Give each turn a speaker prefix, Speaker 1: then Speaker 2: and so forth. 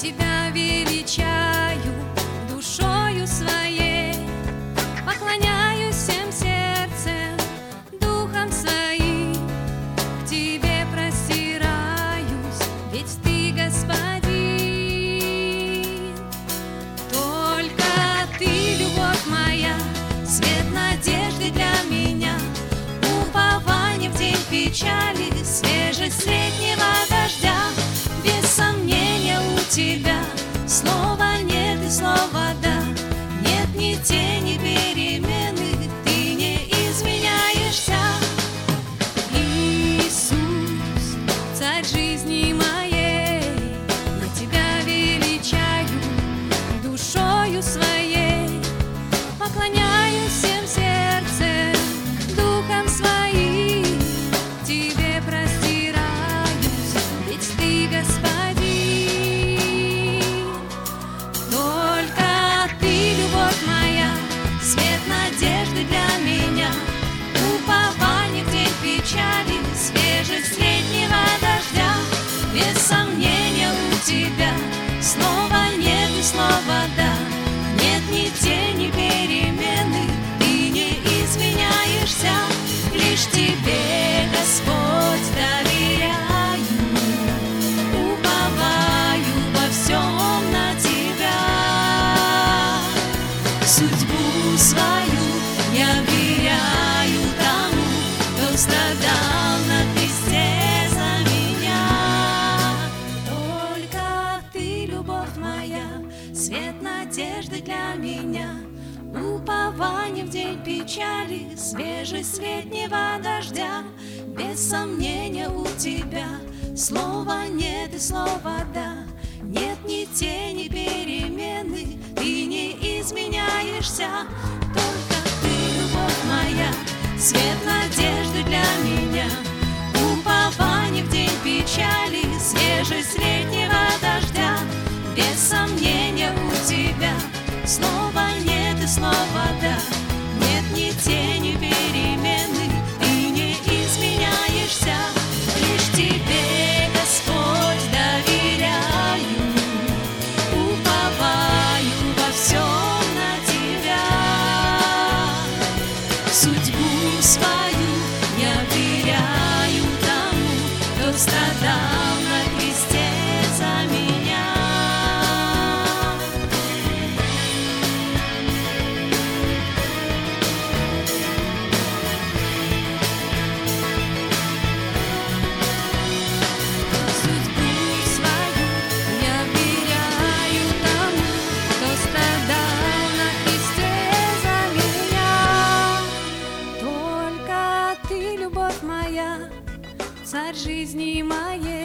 Speaker 1: тебя величаю душою своей, поклоняюсь всем сердцем, духом своим, к тебе простираюсь, ведь ты господин. Только ты, любовь моя, свет надежды для меня, упование в день печали. Судьбу свою я веряю тому, кто страдал на кресте за меня. Только ты, любовь моя, свет надежды для меня. Упование в день печали, свежесть летнего дождя. Без сомнения у тебя слова нет и слова да. Нет ни тени ты не изменяешься. Только ты, любовь моя, свет надежды для меня. Упование в день печали, свежесть летнего дождя. Без сомнения у тебя слова нет и слова царь жизни моей.